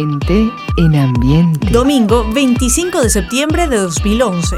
Gente en ambiente. Domingo 25 de septiembre de 2011.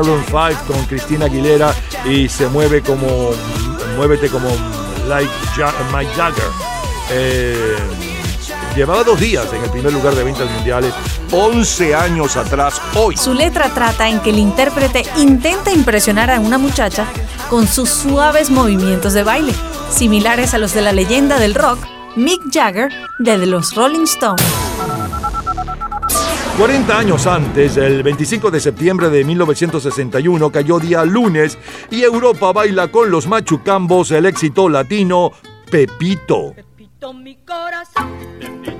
Maroon 5 con Cristina Aguilera y se mueve como muévete como like Mike Jagger. Eh, llevaba dos días en el primer lugar de ventas mundiales, 11 años atrás hoy. Su letra trata en que el intérprete intenta impresionar a una muchacha con sus suaves movimientos de baile, similares a los de la leyenda del rock Mick Jagger de los Rolling Stones. 40 años antes, el 25 de septiembre de 1961, cayó día lunes y Europa baila con los machucambos el éxito latino Pepito. Pepito mi corazón.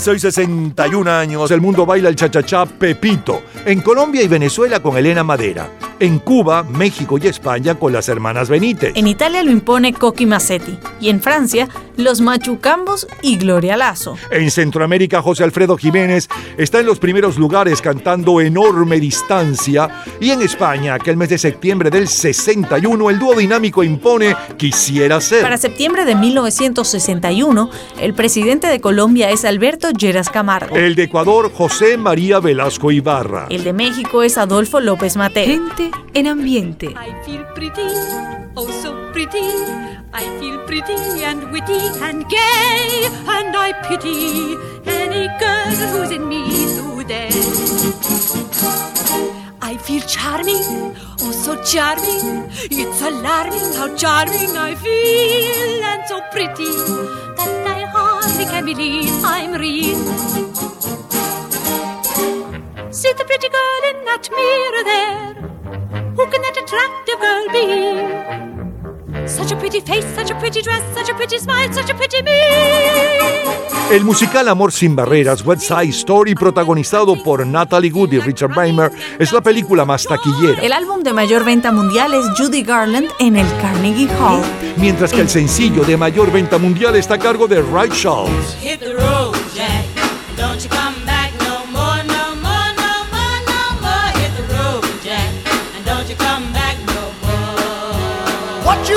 Hace hoy 61 años el mundo baila el chachachá Pepito. En Colombia y Venezuela con Elena Madera. En Cuba, México y España con las hermanas Benítez. En Italia lo impone Coqui Massetti. Y en Francia, los Machucambos y Gloria Lazo. En Centroamérica, José Alfredo Jiménez está en los primeros lugares cantando Enorme Distancia. Y en España, que el mes de septiembre del 61, el dúo dinámico impone Quisiera ser. Para septiembre de 1961, el presidente de Colombia es Alberto Lleras Camargo. El de Ecuador, José María Velasco Ibarra. El de México es Adolfo López Mateo. Gente en ambiente. I feel pretty, oh so pretty. I feel pretty and witty and gay, and I pity any girl who's in me today. I feel charming, oh so charming. It's alarming how charming I feel, and so pretty that I hardly can believe I'm real. See the pretty girl in that mirror there. Who can that attractive girl be? Such a pretty face, such a pretty dress, such a pretty smile, such a pretty me. El musical Amor sin barreras, West Side Story, protagonizado por Natalie Wood y Richard Beimer, es la película más taquillera. El álbum de mayor venta mundial es Judy Garland en el Carnegie Hall. Mientras que el sencillo de mayor venta mundial está a cargo de Ray Charles. Hit the road, Jack. Don't you come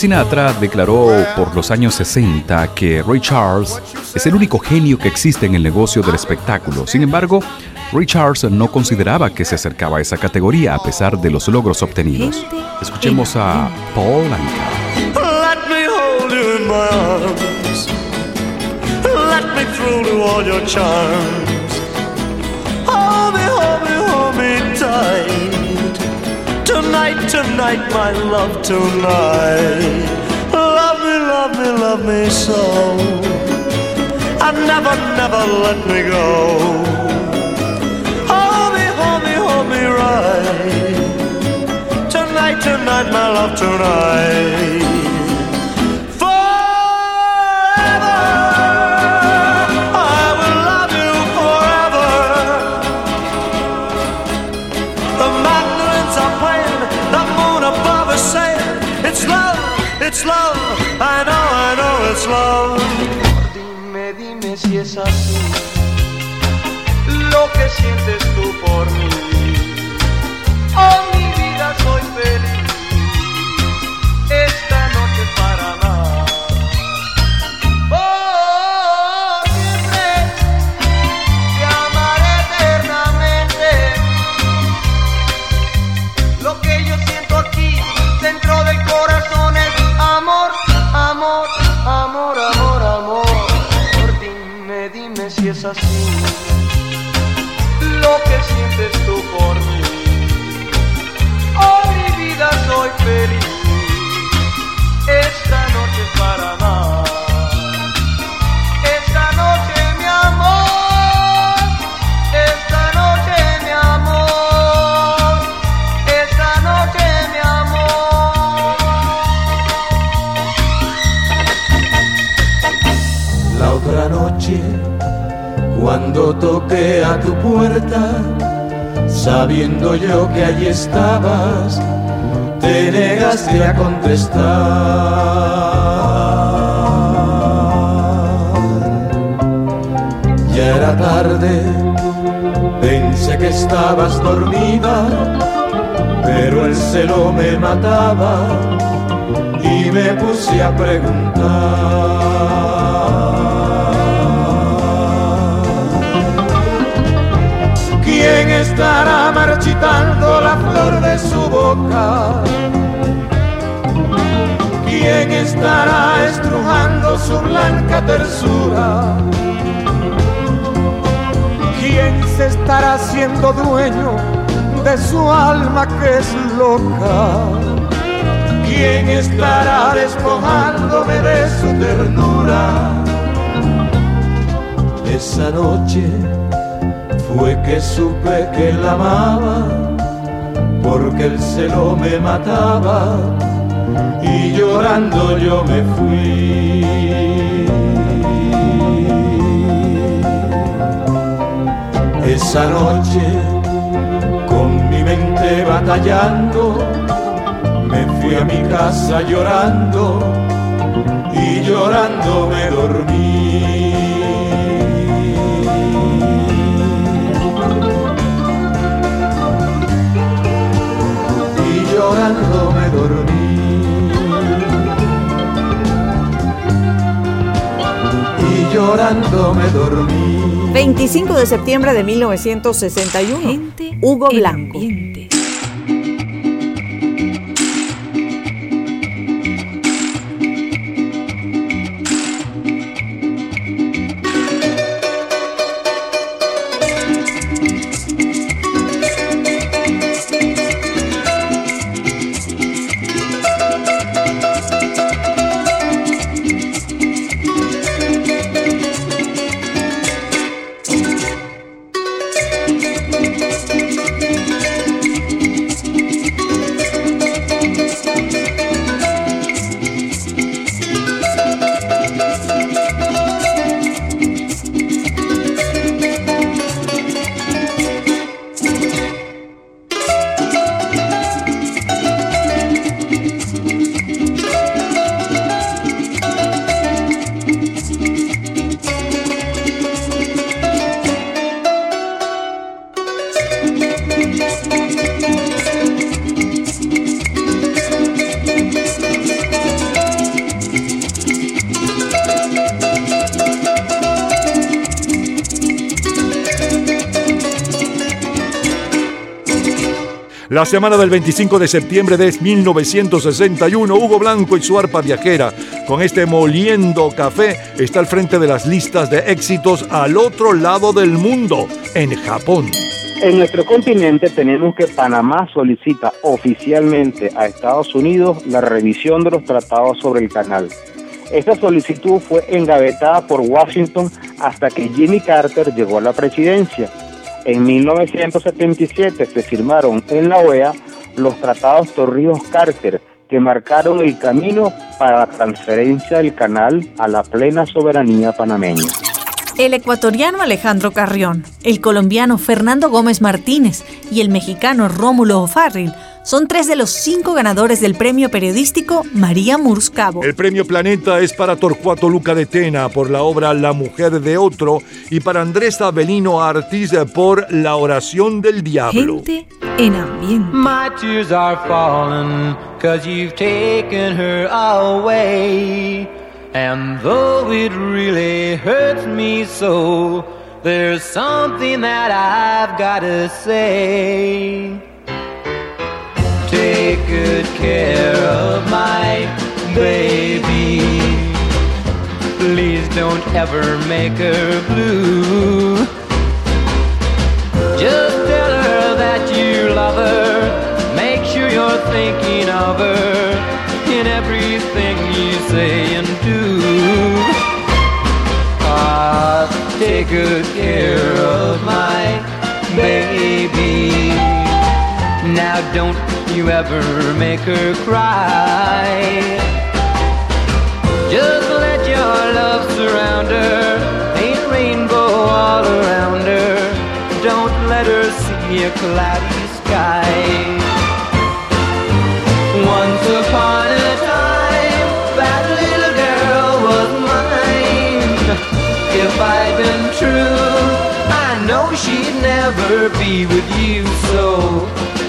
Sinatra declaró por los años 60 que Ray Charles es el único genio que existe en el negocio del espectáculo. Sin embargo, Ray Charles no consideraba que se acercaba a esa categoría a pesar de los logros obtenidos. Escuchemos a Paul Anka. My love, tonight. Love me, love me, love me so. And never, never let me go. Hold me, hold me, hold me right. Tonight, tonight, my love, tonight. Sientes llegaste a contestar. Ya era tarde, pensé que estabas dormida, pero el celo me mataba y me puse a preguntar. ¿Quién estará marchitando la flor de su boca? Blanca tersura. ¿Quién se estará haciendo dueño de su alma que es loca? ¿Quién estará despojándome de su ternura? Esa noche fue que supe que la amaba, porque el celo me mataba y llorando yo me fui. Esa noche, con mi mente batallando, me fui a mi casa llorando y llorando me dormí. Y llorando me dormí. Y llorando me dormí. 25 de septiembre de 1961. Hugo Blanco. La semana del 25 de septiembre de 1961, Hugo Blanco y su arpa viajera, con este moliendo café, está al frente de las listas de éxitos al otro lado del mundo, en Japón. En nuestro continente tenemos que Panamá solicita oficialmente a Estados Unidos la revisión de los tratados sobre el canal. Esta solicitud fue engavetada por Washington hasta que Jimmy Carter llegó a la presidencia. En 1977 se firmaron en la OEA los tratados Torrijos-Carter que marcaron el camino para la transferencia del canal a la plena soberanía panameña. El ecuatoriano Alejandro Carrión, el colombiano Fernando Gómez Martínez y el mexicano Rómulo O'Farrill son tres de los cinco ganadores del premio periodístico María Murs Cabo. El premio Planeta es para Torcuato Luca de Tena por la obra La mujer de otro y para Andrés Avelino Ortiz por La oración del diablo. Gente en ambiente. My tears are falling cause you've taken her away. And though it really hurts me so, there's something that I've gotta say. Take good care of my baby. Please don't ever make her blue. Just tell her that you love her. Make sure you're thinking of her in everything you say and do. Ah, take good care of my baby. Now don't you ever make her cry. Just let your love surround her. Ain't rainbow all around her. Don't let her see a cloudy sky. Once upon a time, that little girl was mine. If I'd been true, I know she'd never be with you. So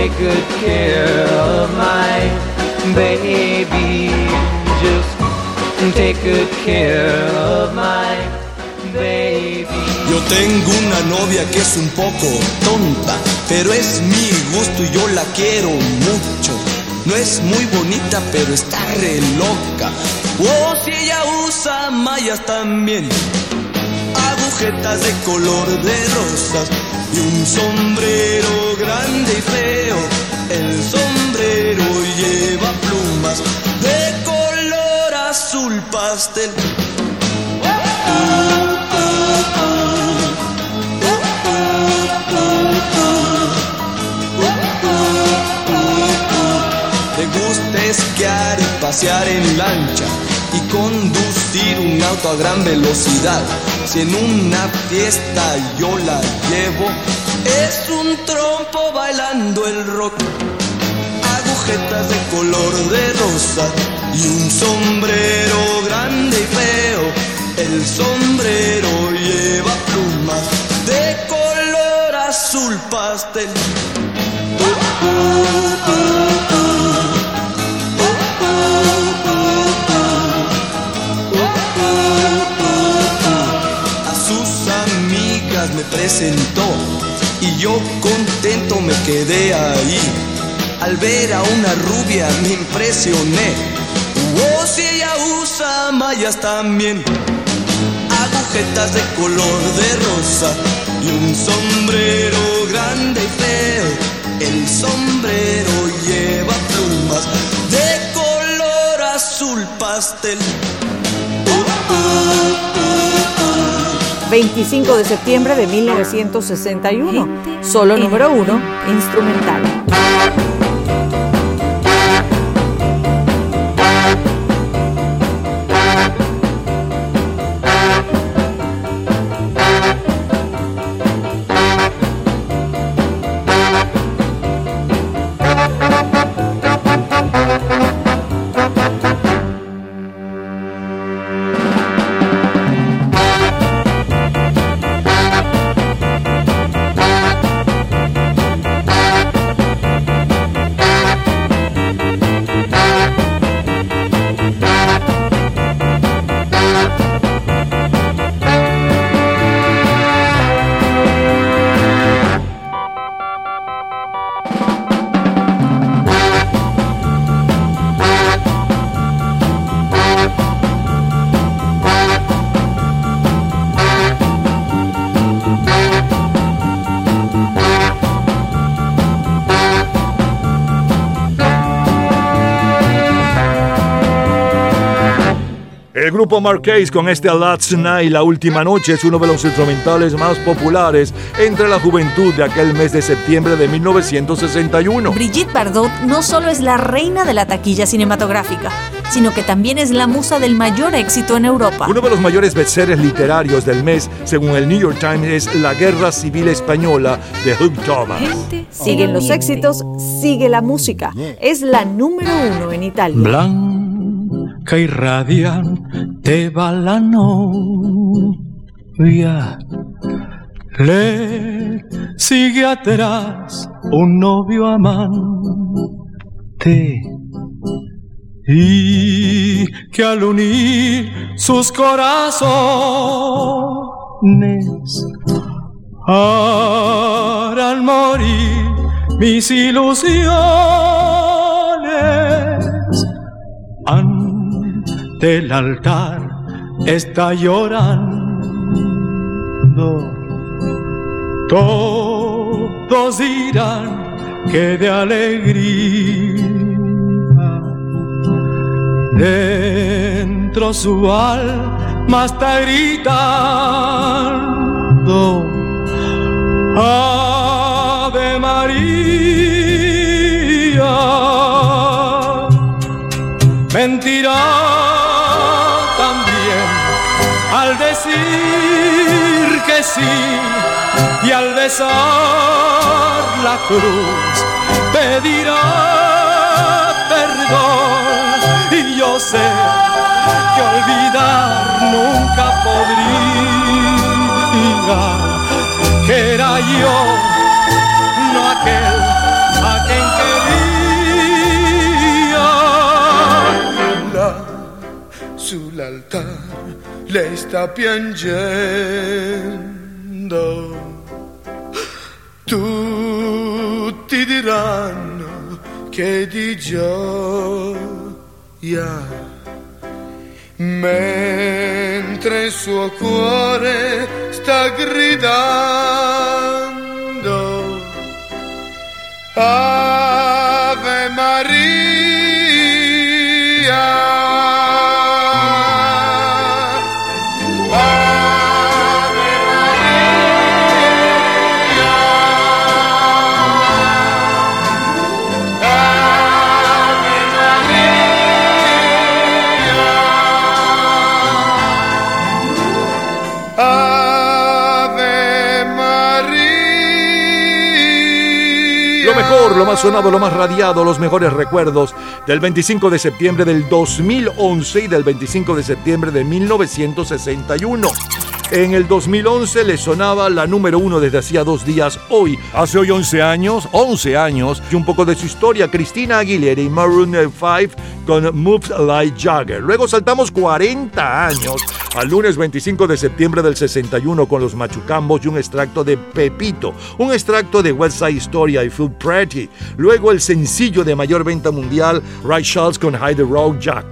take good care of my baby. Just take good care of my baby. Yo tengo una novia que es un poco tonta, pero es mi gusto y yo la quiero mucho. No es muy bonita, pero está re loca. Oh, si ella usa mallas también, agujetas de color de rosas y un sombrero grande y feo. El sombrero lleva plumas de color azul pastel. Le gusta esquiar y pasear en lancha y conducir un auto a gran velocidad. Si en una fiesta yo la llevo, es un trompo bailando el rock. Agujetas de color de rosa y un sombrero grande y feo. El sombrero lleva plumas de color azul pastel. Me presentó y yo contento me quedé ahí. Al ver a una rubia me impresioné. Oh, si ella usa mallas también, agujetas de color de rosa y un sombrero grande y feo. El sombrero 25 de septiembre de 1961. Solo número uno, instrumental. Grupo Marqués con este Last Night, La Última Noche, es uno de los instrumentales más populares entre la juventud de aquel mes de septiembre de 1961. Brigitte Bardot no solo es la reina de la taquilla cinematográfica, sino que también es la musa del mayor éxito en Europa. Uno de los mayores bestsellers literarios del mes, según el New York Times, es La Guerra Civil Española de Hugh Thomas. Siguen los éxitos, sigue la música. Es la número uno en Italia. Blanca y radiante va la novia. Le sigue atrás un novio amante. Y que al unir sus corazones harán morir mis ilusiones el altar está llorando. Todos dirán que de alegría dentro su alma está gritando. Ave María. mentirá y al besar la cruz pedirá perdón. Y yo sé que olvidar nunca podría que era yo no aquel a sul l'altar lei sta piangendo. Tutti diranno che di gioia. Mentre il suo cuore sta gridando Ave más sonado, lo más radiado, los mejores recuerdos del 25 de septiembre del 2011 y del 25 de septiembre de 1961. En el 2011 le sonaba la número uno desde hacía dos días hoy. Hace hoy 11 años, 11 años, y un poco de su historia, Cristina Aguilera y Maroon 5 con Moves Like Jagger. Luego saltamos 40 años al lunes 25 de septiembre del 61 con los Machucambos y un extracto de Pepito, un extracto de West Side Story, I Feel Pretty. Luego el sencillo de mayor venta mundial, Ray Charles con Hide the Road Jack.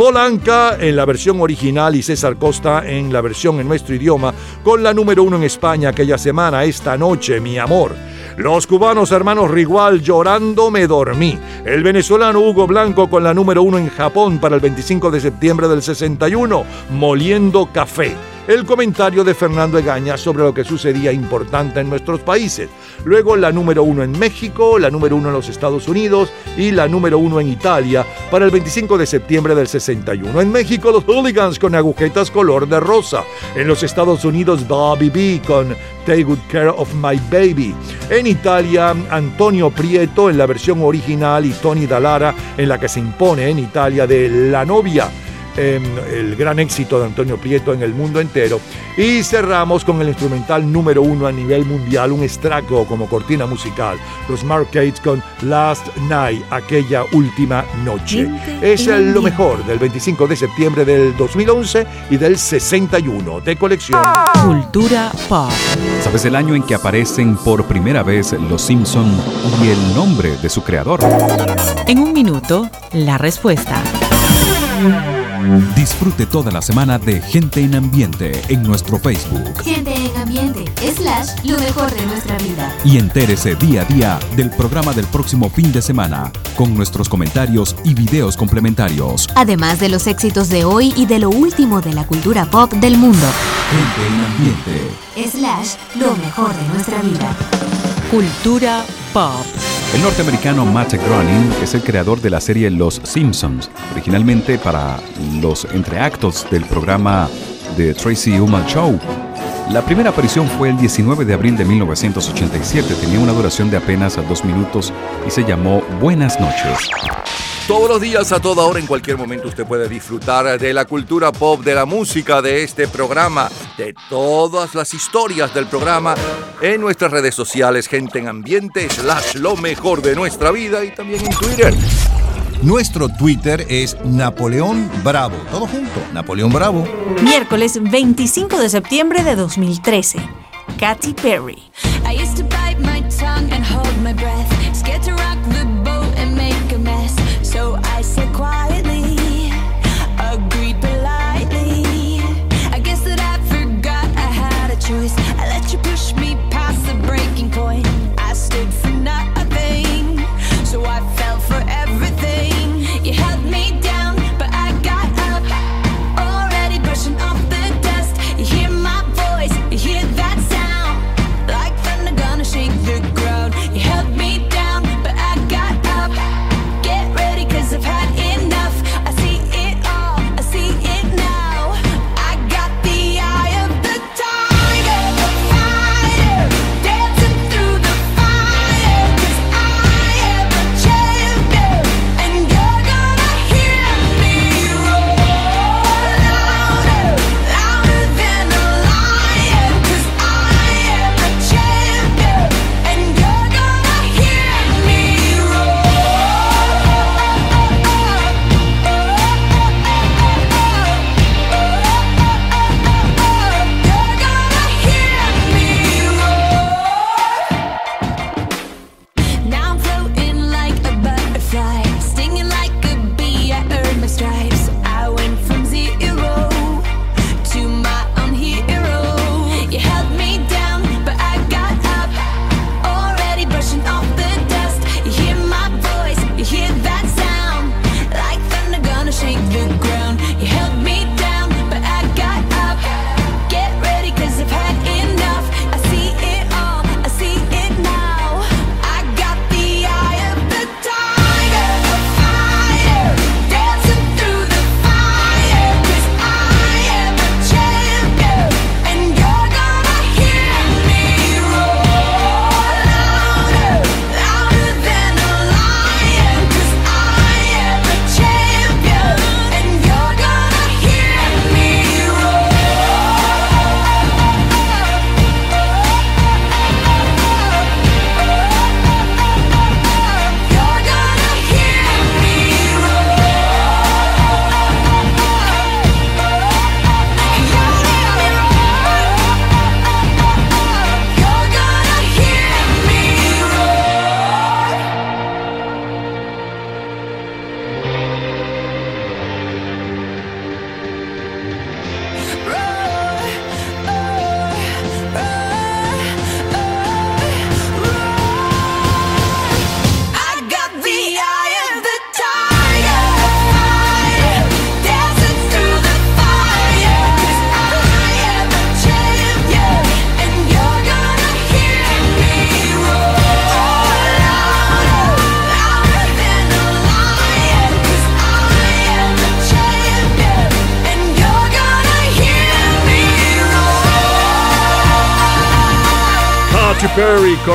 Polanca en la versión original y César Costa en la versión en nuestro idioma, con la número uno en España aquella semana, esta noche, mi amor. Los cubanos hermanos Rigual llorando me dormí. El venezolano Hugo Blanco con la número uno en Japón para el 25 de septiembre del 61, moliendo café. El comentario de Fernando Egaña sobre lo que sucedía importante en nuestros países. Luego la número uno en México, la número uno en los Estados Unidos y la número uno en Italia para el 25 de septiembre del 61. En México los hooligans con agujetas color de rosa. En los Estados Unidos Bobby B con Take Good Care of My Baby. En Italia, Antonio Prieto en la versión original y Tony Dallara en la que se impone en Italia de La novia. Eh, el gran éxito de Antonio Prieto en el mundo entero. Y cerramos con el instrumental número uno a nivel mundial, un extracto como cortina musical, los Marcades con Last Night, aquella última noche. Es el- lo mejor del 25 de septiembre del 2011 y del 61 de colección. Cultura pop. ¿Sabes el año en que aparecen por primera vez Los Simpson y el nombre de su creador? En un minuto, la respuesta. Disfrute toda la semana de Gente en Ambiente en nuestro Facebook Gente en ambiente, slash, lo mejor de nuestra vida. y entérese día a día del programa del próximo fin de semana con nuestros comentarios y videos complementarios. Además de los éxitos de hoy y de lo último de la cultura pop del mundo. Gente en Ambiente. Slash, lo mejor de nuestra vida. Cultura pop. El norteamericano Matt Groening es el creador de la serie Los Simpsons, originalmente para los entreactos del programa The Tracy Ullman Show. La primera aparición fue el 19 de abril de 1987, tenía una duración de apenas dos minutos y se llamó Buenas noches. Todos los días, a toda hora, en cualquier momento, usted puede disfrutar de la cultura pop, de la música, de este programa, de todas las historias del programa en nuestras redes sociales, gente en ambiente, slash lo mejor de nuestra vida y también en Twitter. Nuestro Twitter es Napoleón Bravo. Todo junto, Napoleón Bravo. Miércoles 25 de septiembre de 2013. Katy Perry. I used to bite my tongue and hold my breath, scared to rock the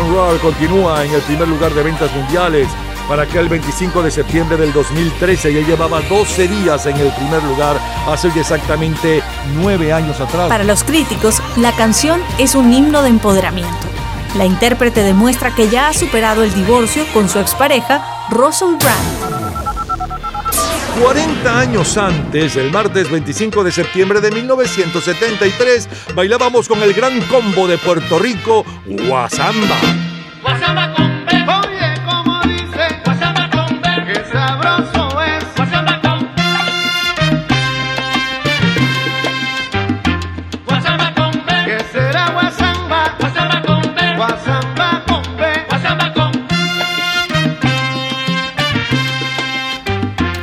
Roar continúa en el primer lugar de ventas mundiales para aquel 25 de septiembre del 2013 y él llevaba 12 días en el primer lugar hace exactamente 9 años atrás. Para los críticos, la canción es un himno de empoderamiento. La intérprete demuestra que ya ha superado el divorcio con su expareja, Russell Brand. 40 años antes, el martes 25 de septiembre de 1973, bailábamos con el gran combo de Puerto Rico, Guasamba.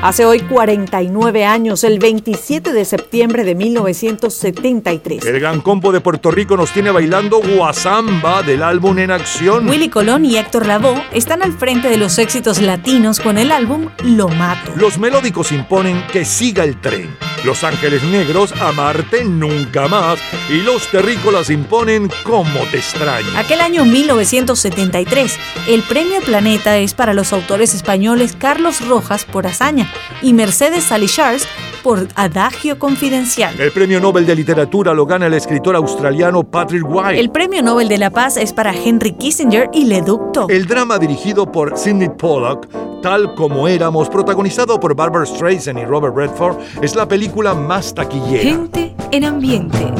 Hace hoy 49 años, el 27 de septiembre de 1973. El gran combo de Puerto Rico nos tiene bailando Guasamba del álbum En Acción. Willy Colón y Héctor Lavoe están al frente de los éxitos latinos con el álbum Lo Mato. Los melódicos imponen que siga el tren. Los Ángeles Negros, Amarte Nunca Más. Y los terrícolas imponen Como Te Extraño. Aquel año 1973, el premio Planeta es para los autores españoles Carlos Rojas por Hazaña y Mercedes Salichars por Adagio Confidencial. El premio Nobel de Literatura lo gana el escritor australiano Patrick White. El premio Nobel de la Paz es para Henry Kissinger y Leduc El drama dirigido por Sidney Pollack, Tal como éramos, protagonizado por Barbara Streisand y Robert Redford, es la película más taquillera. Gente en ambiente.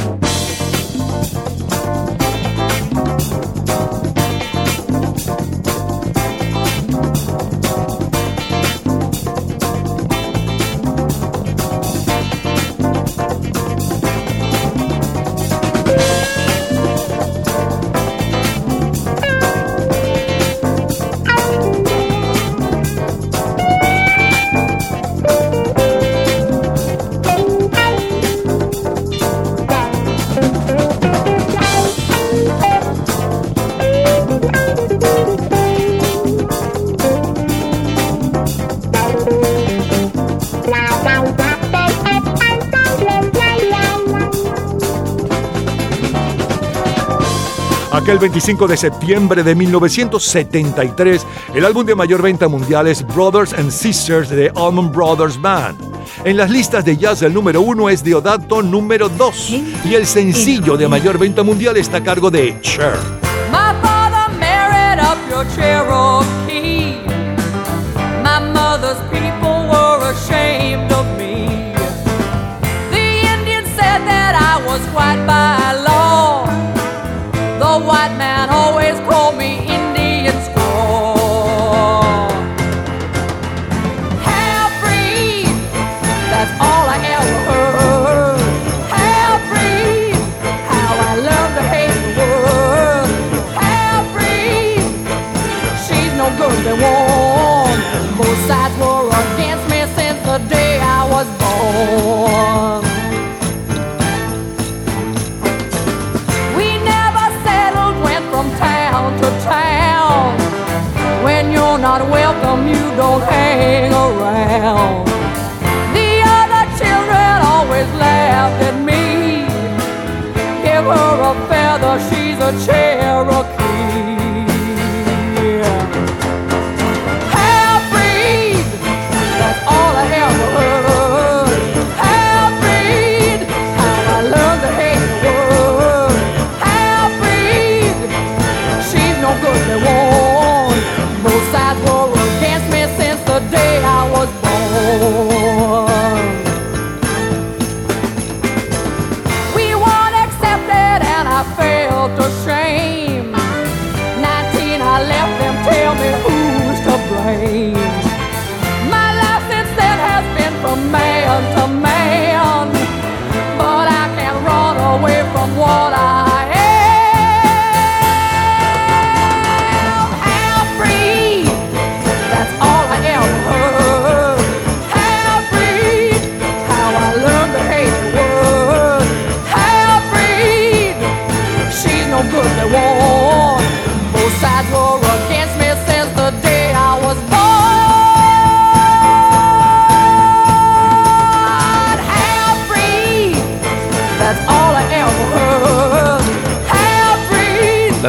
Aquel 25 de septiembre de 1973, el álbum de mayor venta mundial es Brothers and Sisters de Allman Brothers Band. En las listas de jazz el número uno es Deodato número 2 y el sencillo de mayor venta mundial está a cargo de Cher. My father married up your Cherokee. My mother's people were ashamed of me. The Indians said that I was white by hang around. The other children always laughed at me. Give her a feather, she's a Cherokee.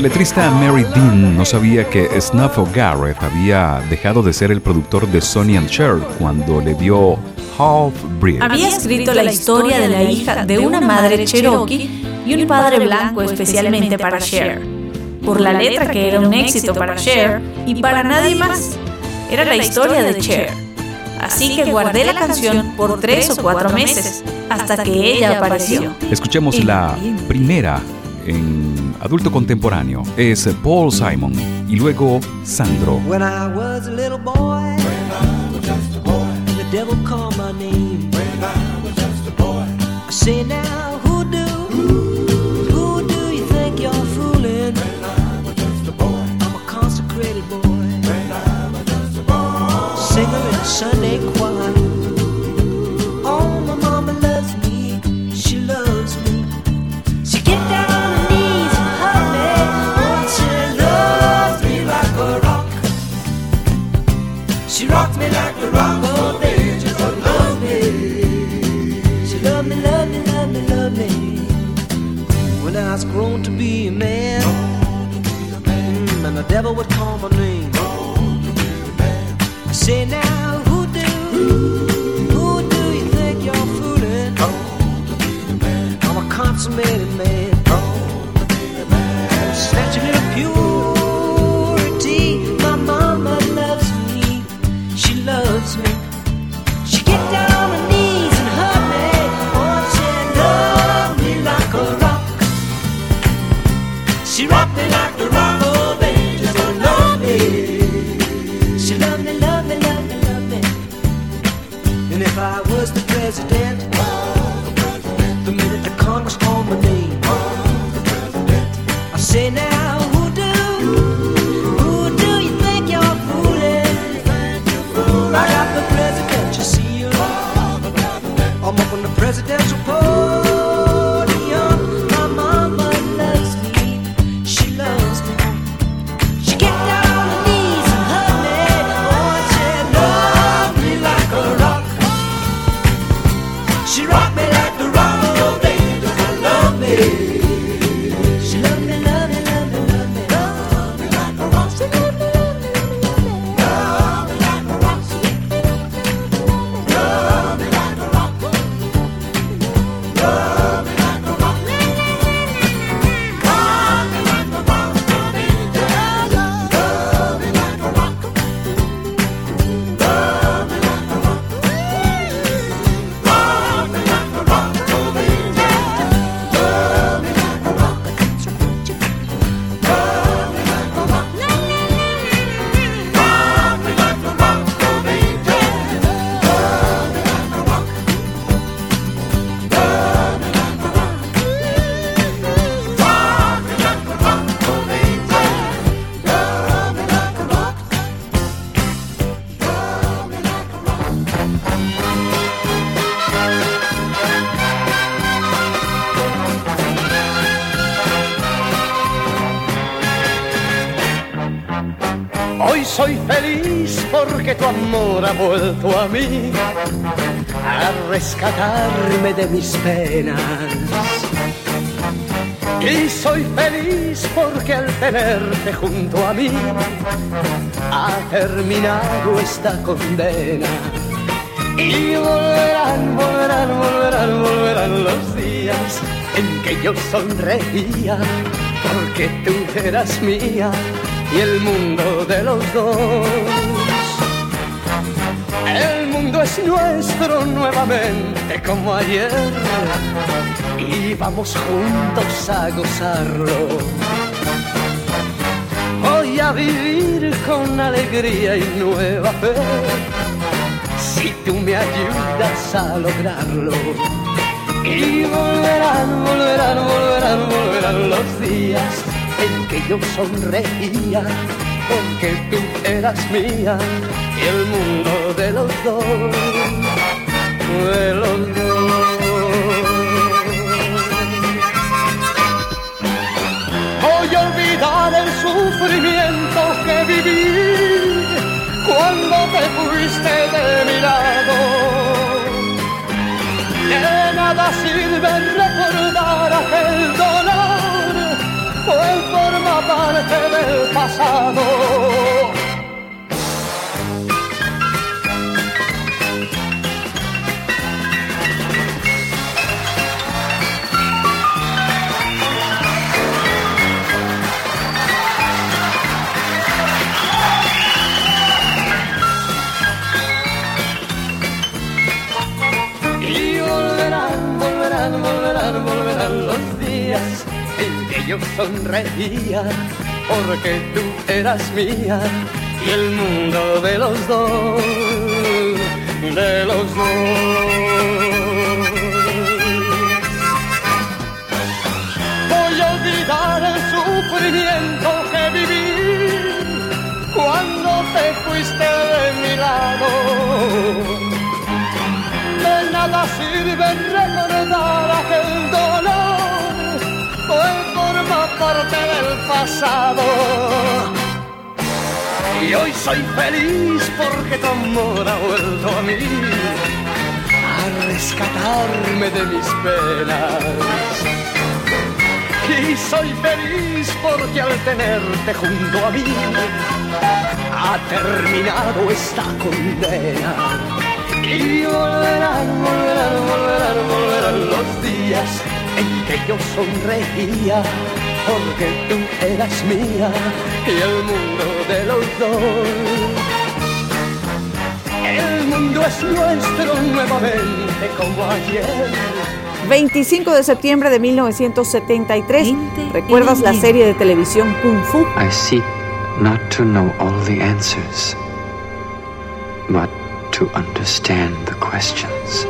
Letrista Mary Dean no sabía que Snuff Garrett había dejado de ser el productor de Sonny and Cher cuando le dio Half Breed. Había escrito la historia de la hija de una madre cherokee y un padre blanco especialmente para Cher. Por la letra que era un éxito para Cher y para nadie más. Era la historia de Cher. Así que guardé la canción por tres o cuatro meses hasta que ella apareció. Escuchemos la primera en adulto contemporáneo. Es Paul Simon y luego Sandro. When I was a little boy, the devil called my name. I now, who do, you think you're fooling? I'm a consecrated boy, singer in Sunday choir. Devil would call my name. I say now, who do, who do you think you're fooling? I'm a consummated was the president, vuelto a mí a rescatarme de mis penas. Y soy feliz porque al tenerte junto a mí ha terminado esta condena. Y volverán, volverán, volverán, volverán los días en que yo sonreía porque tú eras mía y el mundo de los dos. El mundo es nuestro nuevamente como ayer y vamos juntos a gozarlo. Voy a vivir con alegría y nueva fe si tú me ayudas a lograrlo. Y volverán, volverán, volverán, volverán los días en que yo sonreía porque tú eras mía y el mundo de los dos, de los dos. Voy a olvidar el sufrimiento que viví cuando te fuiste de mi lado. De nada sirve recordar aquel dolor, hoy forma parte del pasado. Yo sonreía porque tú eras mía y el mundo de los dos, de los dos. Voy a olvidar el sufrimiento que viví cuando te fuiste de mi lado. De nada sirve recordar aquel del pasado. Y hoy soy feliz porque tu amor ha vuelto a mí, a rescatarme de mis penas. Y soy feliz porque al tenerte junto a mí, ha terminado esta condena. Y volverán, volverán, volverán, volverán los días en que yo sonreía, porque tú eras mía y el mundo de los dos. El mundo es nuestro nuevamente como ayer. 25 de septiembre de 1973. ¿Recuerdas la serie de televisión Kung Fu? I seek not to know all the answers, but to understand the questions.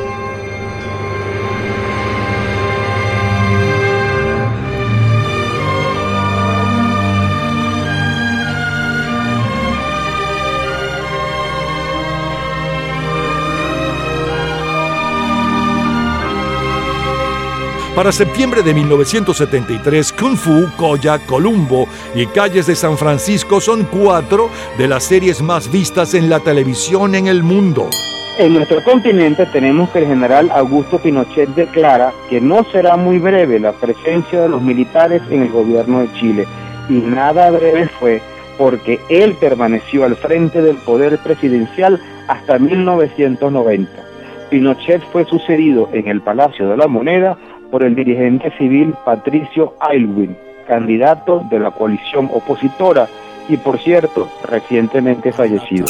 Para septiembre de 1973, Kung Fu, Koya, Columbo y Calles de San Francisco son cuatro de las series más vistas en la televisión en el mundo. En nuestro continente tenemos que el general Augusto Pinochet declara que no será muy breve la presencia de los militares en el gobierno de Chile. Y nada breve fue porque él permaneció al frente del poder presidencial hasta 1990. Pinochet fue sucedido en el Palacio de la Moneda por el dirigente civil Patricio Aylwin, candidato de la coalición opositora y, por cierto, recientemente fallecido.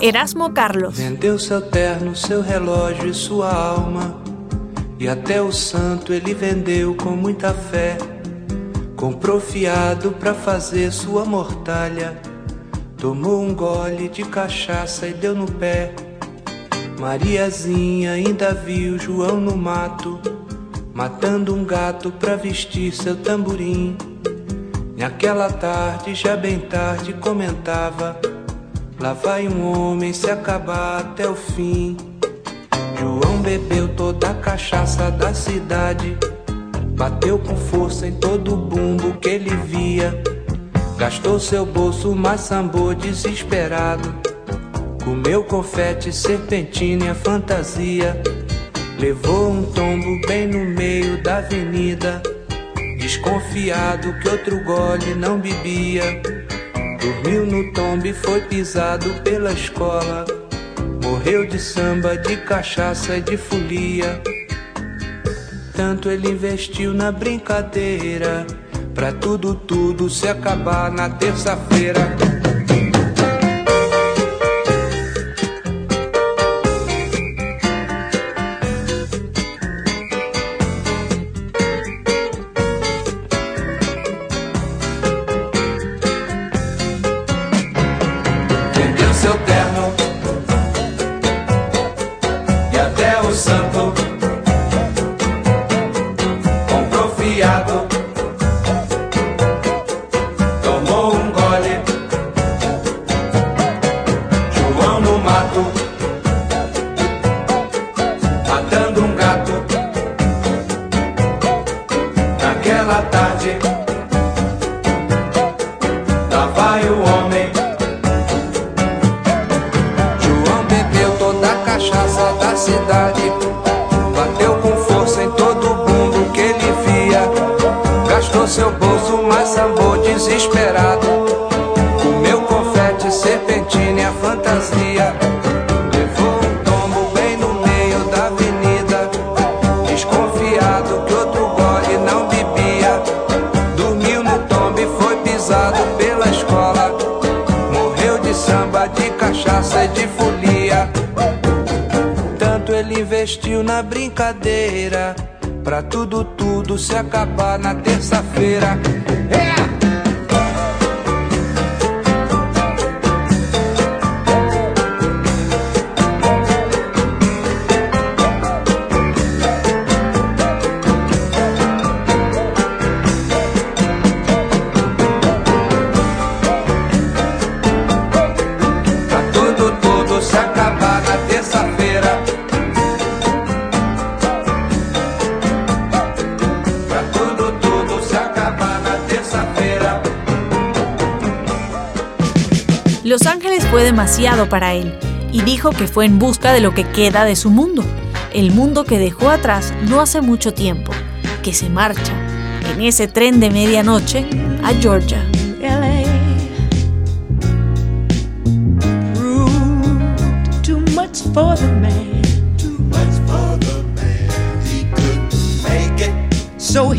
Erasmo Carlos. Vendeu seu terno, seu relógio e sua alma. E até o santo ele vendeu com muita fé. Comprou fiado pra fazer sua mortalha. Tomou um gole de cachaça e deu no pé. Mariazinha ainda viu João no mato, matando um gato pra vestir seu tamborim. Naquela tarde, já bem tarde, comentava. Lá vai um homem se acabar até o fim. João bebeu toda a cachaça da cidade. Bateu com força em todo o bumbo que ele via. Gastou seu bolso, mas desesperado. Comeu confete, serpentina e fantasia. Levou um tombo bem no meio da avenida. Desconfiado que outro gole não bebia. Dormiu no tombo e foi pisado pela escola. Morreu de samba, de cachaça e de folia. Tanto ele investiu na brincadeira. Pra tudo, tudo se acabar na terça-feira. Se acabar para él y dijo que fue en busca de lo que queda de su mundo, el mundo que dejó atrás no hace mucho tiempo, que se marcha en ese tren de medianoche a Georgia. So.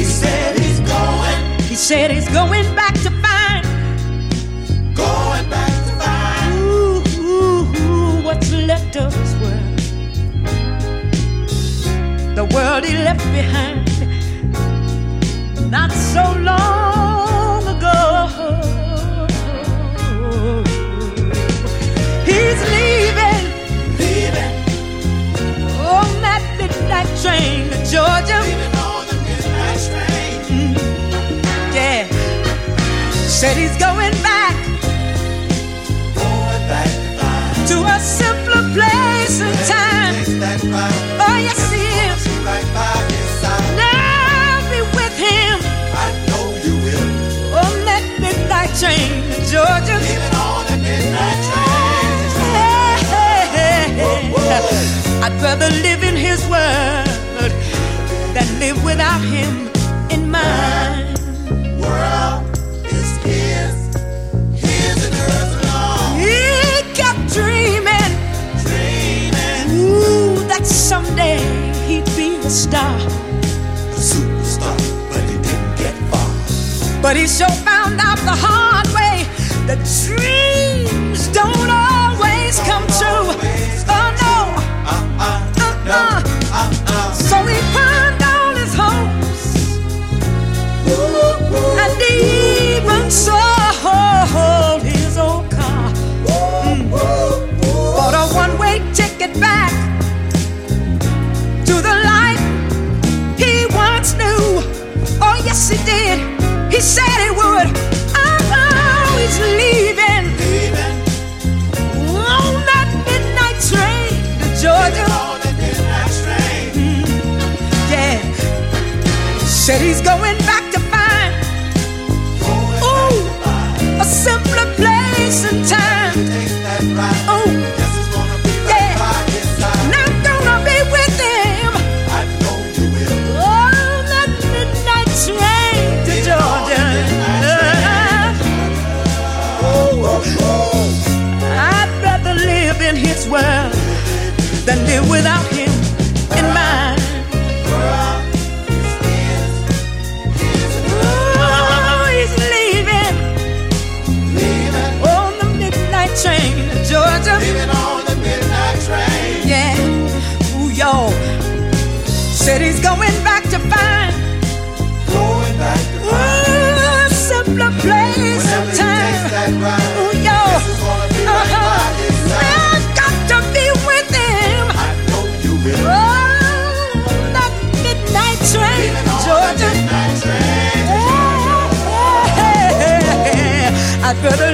He said he's going. He said he's going back to find. Going back to find. Ooh, ooh, ooh, what's left of his world. The world he left behind. Not so long ago. He's leaving. Leaving. On that midnight train to Georgia. Leaving Said he's going back. Going back to a simpler place and time. Oh, yes, he is. Now be with him. I know you will. Oh, on that midnight train to Georgia. Leaving on the midnight train. I'd rather live in his world than live without him he'd a a superstar, but he didn't get far. But he sure found out the hard way that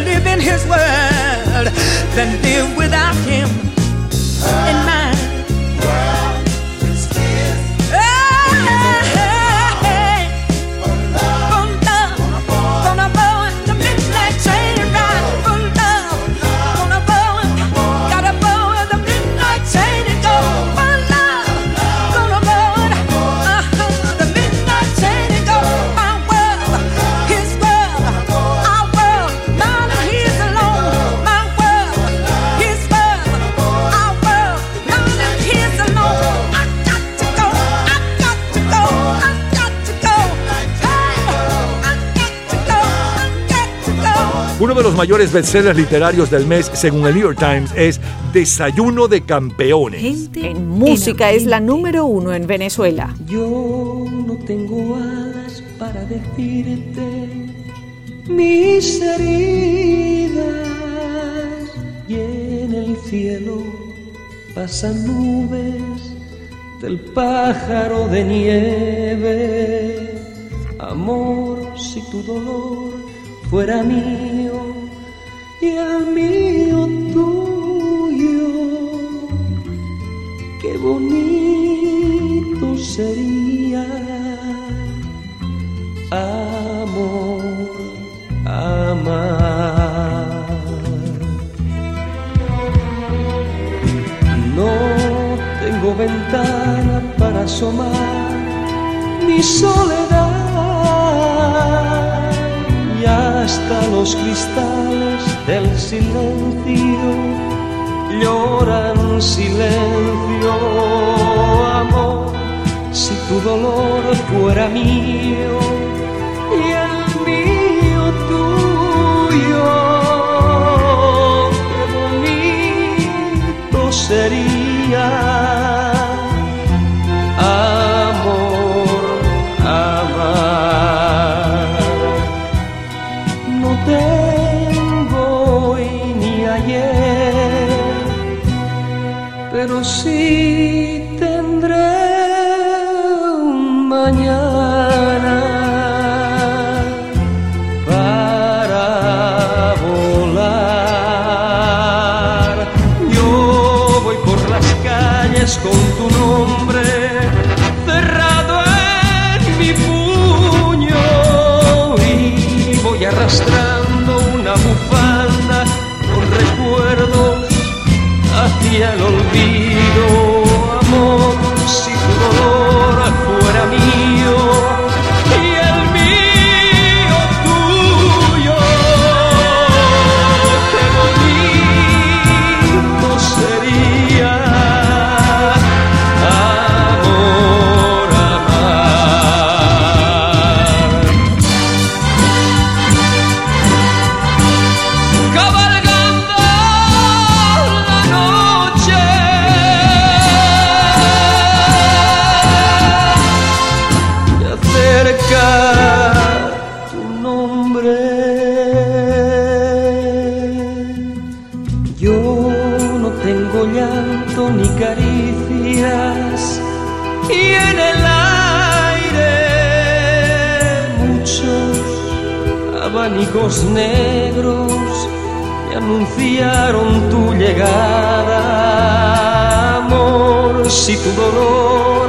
live in his world than live without him mayores bestsellers literarios del mes, según el New York Times, es Desayuno de Campeones. En música es la número uno en Venezuela. Yo no tengo alas para decirte mis heridas y en el cielo pasan nubes del pájaro de nieve. Amor, si tu dolor fuera mío y el mío tuyo, qué bonito sería. Amor, amar. No tengo ventana para asomar mi soledad hasta los cristales del silencio lloran silencio, amor, si tu dolor fuera mío y el mío tuyo, tengo llanto ni caricias y en el aire muchos abanicos negros me anunciaron tu llegada, amor, si tu dolor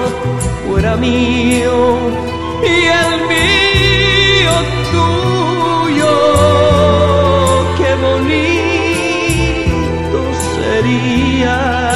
fuera mío y el mío tuyo, sería.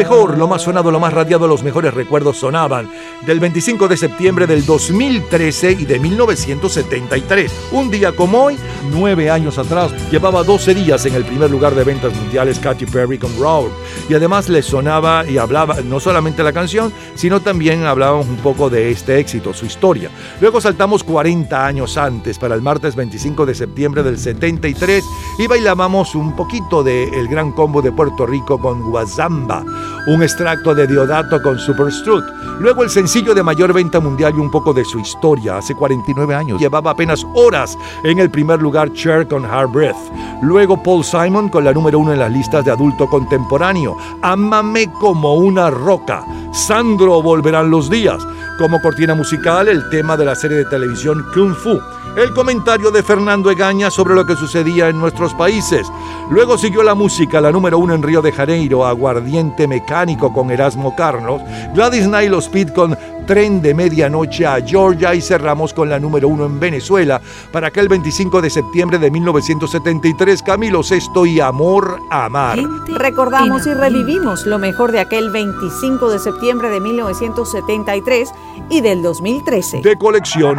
Mejor, lo más sonado, lo más radiado, los mejores recuerdos sonaban del 25 de septiembre del 2013 y de 1973. Un día como hoy, nueve años atrás, llevaba 12 días en el primer lugar de ventas mundiales Katy Perry con Roar. Y además le sonaba y hablaba no solamente la canción, sino también hablábamos un poco de este éxito, su historia. Luego saltamos 40 años antes, para el martes 25 de septiembre del 73, y bailábamos un poquito de El Gran Combo de Puerto Rico con Guazamba, un extracto de Diodato con Super Strut. Luego el sencillo de mayor venta mundial y un poco de su historia. Hace 49 años llevaba apenas horas en el primer lugar Cher con Hard Breath. Luego Paul Simon con la número uno en las listas de adulto contemporáneo. Ámame como una roca. Sandro volverán los días. Como cortina musical, el tema de la serie de televisión Kung Fu. El comentario de Fernando Egaña sobre lo que sucedía en nuestros países. Luego siguió la música, la número uno en Río de Janeiro, Aguardiente Mecánico con Erasmo Carlos, Gladys Nailo Speed con Tren de Medianoche a Georgia y cerramos con la número uno en Venezuela para aquel 25 de septiembre de 1973, Camilo Sesto y Amor Amar. Recordamos y revivimos lo mejor de aquel 25 de septiembre de 1973 y del 2013. De colección.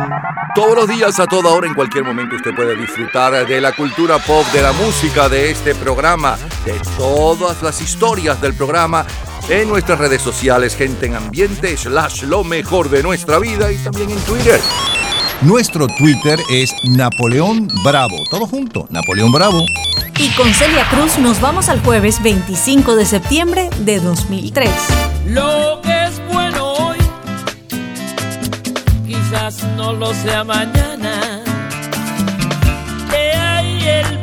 Todos los días, a toda hora, en cualquier momento, usted puede disfrutar de la cultura pop, de la música, de este programa. de todas las historias del programa en nuestras redes sociales, gente en ambiente, slash lo mejor de nuestra vida y también en Twitter. Nuestro Twitter es Napoleón Bravo. Todo junto, Napoleón Bravo. Y con Celia Cruz nos vamos al jueves 25 de septiembre de 2003. Lo que es quizás no lo sea mañana. He ahí el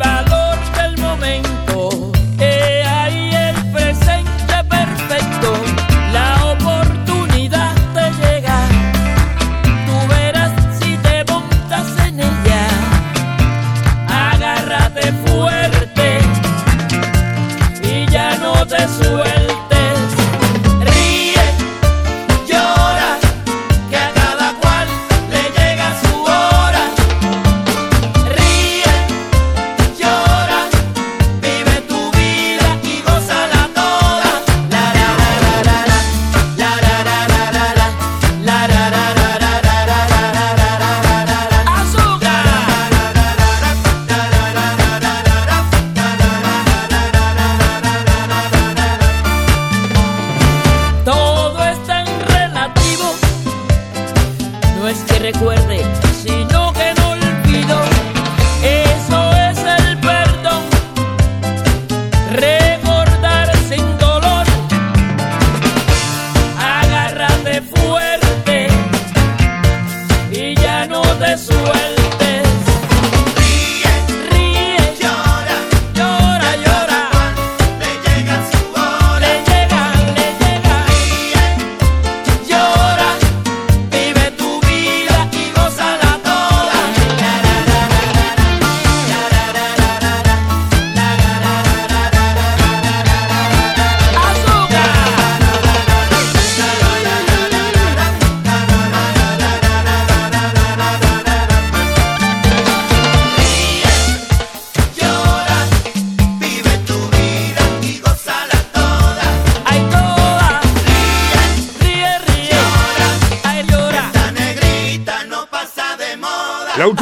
que recuerde, que no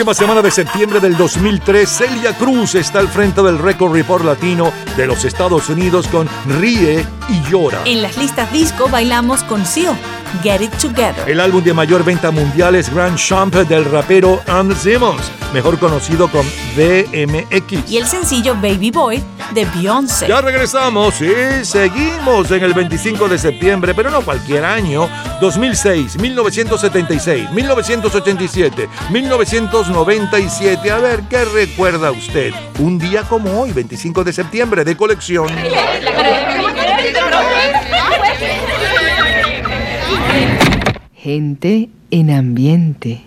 última semana de septiembre del 2003, Celia Cruz está al frente del Record Report Latino de los Estados Unidos con Ríe y Llora. En las listas disco bailamos con Seal, Get It Together. El álbum de mayor venta mundial es Grand Champ del rapero Ann Simmons, mejor conocido como DMX. Y el sencillo Baby Boy de Beyoncé. Ya regresamos y seguimos en el 25 de septiembre, pero no cualquier año. 2006, 1976, 1987, 1997. A ver, ¿qué recuerda usted? Un día como hoy, 25 de septiembre, de colección. Gente en ambiente.